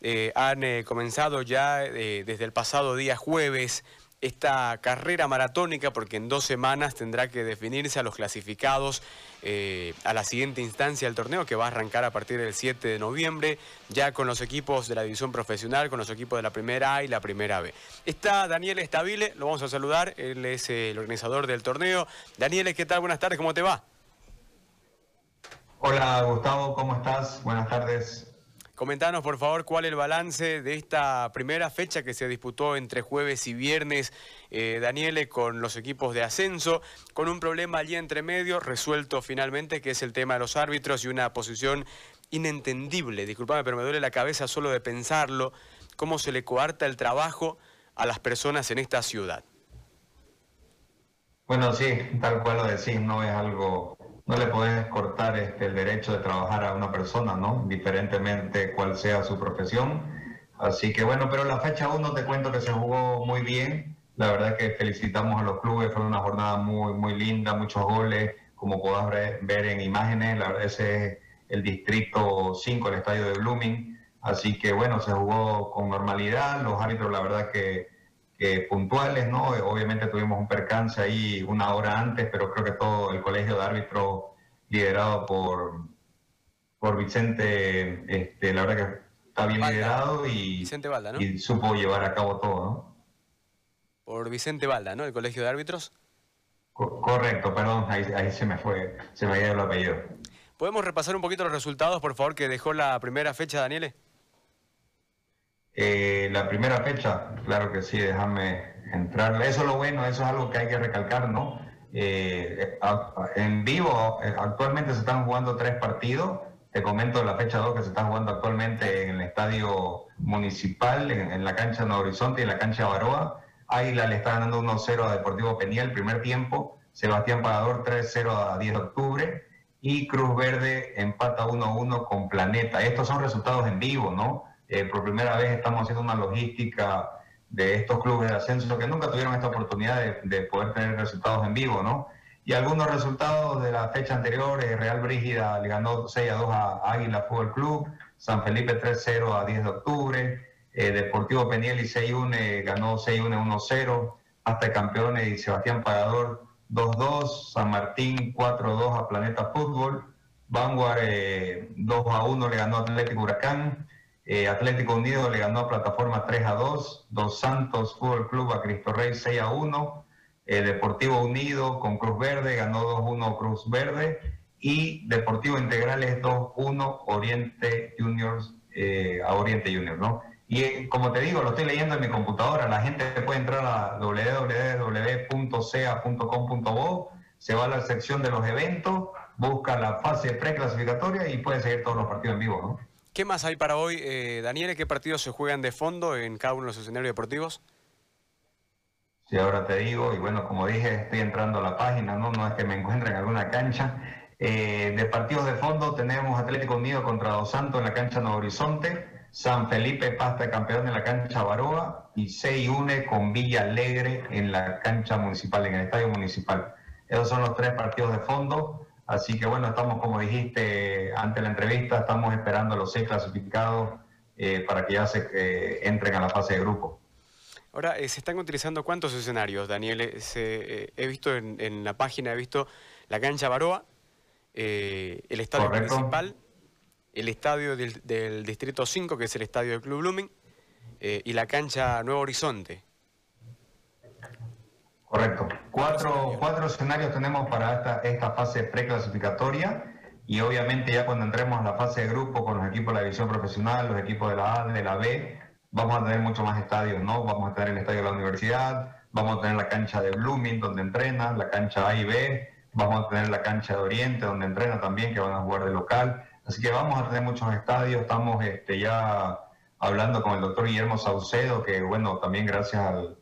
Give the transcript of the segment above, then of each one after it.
Eh, han eh, comenzado ya eh, desde el pasado día jueves esta carrera maratónica porque en dos semanas tendrá que definirse a los clasificados a la siguiente instancia del torneo que va a arrancar a partir del 7 de noviembre ya con los equipos de la división profesional, con los equipos de la primera A y la primera B. Está Daniel Estabile, lo vamos a saludar, él es el organizador del torneo. Daniel, ¿qué tal? Buenas tardes, ¿cómo te va? Hola Gustavo, ¿cómo estás? Buenas tardes. Comentanos, por favor, cuál es el balance de esta primera fecha que se disputó entre jueves y viernes, eh, Daniele, con los equipos de ascenso, con un problema allí entre medio, resuelto finalmente, que es el tema de los árbitros y una posición inentendible. Disculpame, pero me duele la cabeza solo de pensarlo, cómo se le coarta el trabajo a las personas en esta ciudad. Bueno, sí, tal cual lo decís, no es algo no le puedes cortar este, el derecho de trabajar a una persona, ¿no? Diferentemente cuál sea su profesión. Así que bueno, pero la fecha 1 te cuento que se jugó muy bien. La verdad que felicitamos a los clubes, fue una jornada muy, muy linda, muchos goles, como podás ver en imágenes. La verdad ese es el distrito 5, el estadio de Blooming. Así que bueno, se jugó con normalidad. Los árbitros, la verdad que puntuales, ¿no? Obviamente tuvimos un percance ahí una hora antes, pero creo que todo el colegio de árbitros liderado por, por Vicente, este, la verdad que está bien liderado y, y supo llevar a cabo todo, ¿no? Por Vicente Balda, ¿no? El colegio de árbitros. correcto, perdón, ahí, ahí, se me fue, se me ha ido el apellido. ¿Podemos repasar un poquito los resultados, por favor, que dejó la primera fecha, Daniele? Eh, la primera fecha, claro que sí, déjame entrar. Eso es lo bueno, eso es algo que hay que recalcar, ¿no? Eh, en vivo, eh, actualmente se están jugando tres partidos. Te comento la fecha 2 que se están jugando actualmente en el estadio municipal, en, la cancha de Horizonte y en la cancha Baroa. Águila le está ganando 1-0 a Deportivo Peniel, primer tiempo. Sebastián Pagador 3-0 a 10 de octubre. Y Cruz Verde empata 1-1 con Planeta. Estos son resultados en vivo, ¿no? Eh, por primera vez estamos haciendo una logística de estos clubes de ascenso que nunca tuvieron esta oportunidad de, poder tener resultados en vivo, ¿no? Y algunos resultados de la fecha anterior, eh, Real Brígida le ganó 6 a 2 a Águila Fútbol Club, San Felipe 3-0 a 10 de octubre, eh, Deportivo Peniel y 6-1 ganó 6-1 1-0, hasta Campeones y Sebastián Pagador 2-2, San Martín 4-2 a Planeta Fútbol, Vanguard 2-1 le ganó Atlético Huracán, eh, Atlético Unido le ganó a Plataforma 3 a 2, Dos Santos Fútbol Club a Cristo Rey 6 a 1, eh, Deportivo Unido con Cruz Verde ganó 2-1 Cruz Verde y Deportivo Integrales 2-1 Oriente Juniors eh, a Oriente Juniors, ¿no? Y como te digo, lo estoy leyendo en mi computadora, la gente puede entrar a www.ca.com.bo, se va a la sección de los eventos, busca la fase preclasificatoria y puede seguir todos los partidos en vivo, ¿no? ¿Qué más hay para hoy, eh, Daniel? ¿Qué partidos se juegan de fondo en cada uno de los escenarios deportivos? Sí, ahora te digo, y bueno, como dije, estoy entrando a la página, no, no es que me encuentre en alguna cancha. Eh, de partidos de fondo tenemos Atlético Unido contra Dos Santos en la cancha Nuevo Horizonte, San Felipe Pasta campeón en la cancha Baroa y 6-1 con Villa Alegre en la cancha municipal, en el estadio municipal. Esos son los tres partidos de fondo. Así que bueno, estamos, como dijiste ante la entrevista, estamos esperando los seis clasificados eh, para que ya se eh, entren a la fase de grupo. Ahora, eh, ¿se están utilizando cuántos escenarios, Daniel? he visto en, la página, he visto la cancha Baroa, el estadio principal, el estadio del, del, Distrito 5, que es el estadio del Club Blooming, y la cancha Nuevo Horizonte. Correcto. Cuatro, cuatro escenarios tenemos para esta, esta fase preclasificatoria y obviamente ya cuando entremos a la fase de grupo con los equipos de la división profesional, los equipos de la A, de la B, vamos a tener muchos más estadios, ¿no? Vamos a tener el estadio de la universidad, vamos a tener la cancha de Blooming donde entrena, la cancha A y B, vamos a tener la cancha de Oriente donde entrena también, que van a jugar de local. Así que vamos a tener muchos estadios, estamos este, ya hablando con el doctor Guillermo Saucedo, que bueno, también gracias al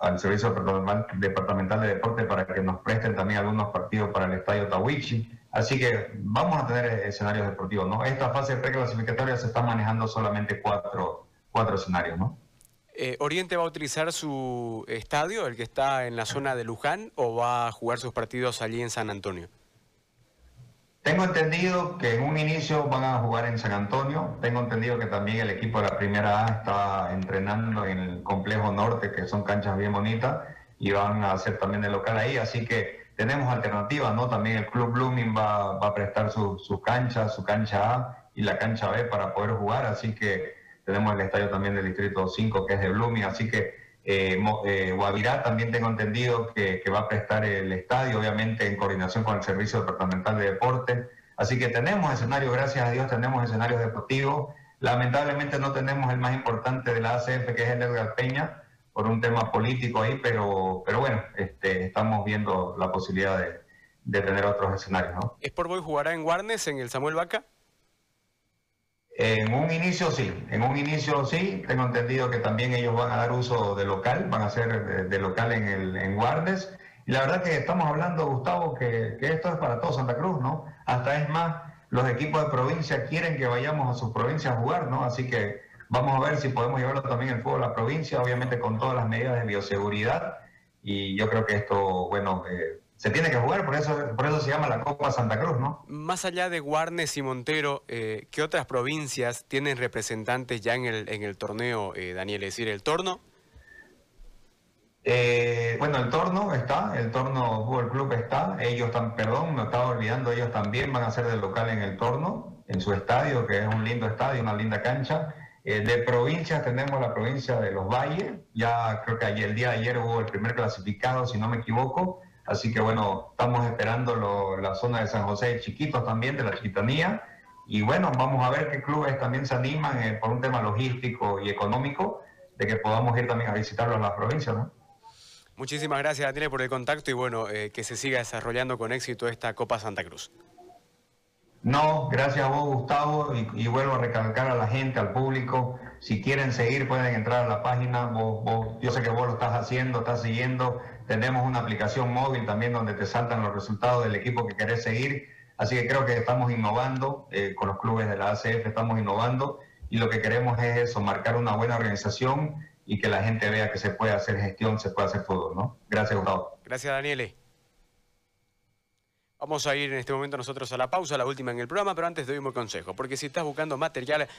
al Servicio Departamental de Deporte para que nos presten también algunos partidos para el Estadio Tawichi. Así que vamos a tener escenarios deportivos, ¿no? Esta fase preclasificatoria se está manejando solamente cuatro, cuatro escenarios, ¿no? Eh, ¿Oriente va a utilizar su estadio, el que está en la zona de Luján, o va a jugar sus partidos allí en San Antonio? Tengo entendido que en un inicio van a jugar en San Antonio. Tengo entendido que también el equipo de la primera A está entrenando en el complejo norte, que son canchas bien bonitas, y van a hacer también el local ahí. Así que tenemos alternativas, ¿no? También el Club Blooming va, a prestar sus su canchas, su cancha A y la cancha B para poder jugar. Así que tenemos el estadio también del Distrito 5, que es de Blooming. Así que Guavirá también tengo entendido que, va a prestar el estadio, obviamente en coordinación con el Servicio Departamental de Deporte. Así que tenemos escenarios, gracias a Dios, tenemos escenarios deportivos. Lamentablemente no tenemos el más importante de la ACF, que es el Edgar Peña, por un tema político ahí, pero, pero bueno, este, estamos viendo la posibilidad de, tener otros escenarios. ¿no? ¿Es Boy jugará en Guarnes, en el Samuel Vaca? En un inicio sí, en un inicio sí, tengo entendido que también ellos van a dar uso de local, van a ser de, local en, el, en Guardes. Y la verdad que estamos hablando, Gustavo, que, esto es para todo Santa Cruz, ¿no? Hasta es más, los equipos de provincia quieren que vayamos a sus provincias a jugar, ¿no? Así que vamos a ver si podemos llevarlo también el fútbol a la provincia, obviamente con todas las medidas de bioseguridad. Y yo creo que esto, bueno, eh, se tiene que jugar, por eso, por eso se llama la Copa Santa Cruz, ¿no? Más allá de Guarnes y Montero, eh, ¿qué otras provincias tienen representantes ya en el, en el torneo, eh, Daniel? Es decir, ¿el Torno? Eh, bueno, el Torno está, el Torno Fútbol Club está, ellos están, perdón, me estaba olvidando, ellos también van a ser del local en el Torno, en su estadio, que es un lindo estadio, una linda cancha. de provincias tenemos la provincia de Los Valles, ya creo que ayer, el día de ayer hubo el primer clasificado, si no me equivoco, Así que bueno, estamos esperando la zona de San José de Chiquitos también, de la Chiquitanía. Y bueno, vamos a ver qué clubes también se animan eh, por un tema logístico y económico, de que podamos ir también a visitarlos en las provincias, ¿no? Muchísimas gracias, Daniel, por el contacto y bueno, eh, que se siga desarrollando con éxito esta Copa Santa Cruz. No, gracias a vos, Gustavo, y, vuelvo a recalcar a la gente, al público, si quieren seguir pueden entrar a la página, yo sé que vos lo estás haciendo, estás siguiendo, tenemos una aplicación móvil también donde te saltan los resultados del equipo que querés seguir, así que creo que estamos innovando eh, con los clubes de la ACF, estamos innovando y lo que queremos es eso, marcar una buena organización y que la gente vea que se puede hacer gestión, se puede hacer fútbol, ¿no? Gracias, Gustavo. Gracias, Daniele. Vamos a ir en este momento nosotros a la pausa, la última en el programa, pero antes doy un consejo, porque si estás buscando material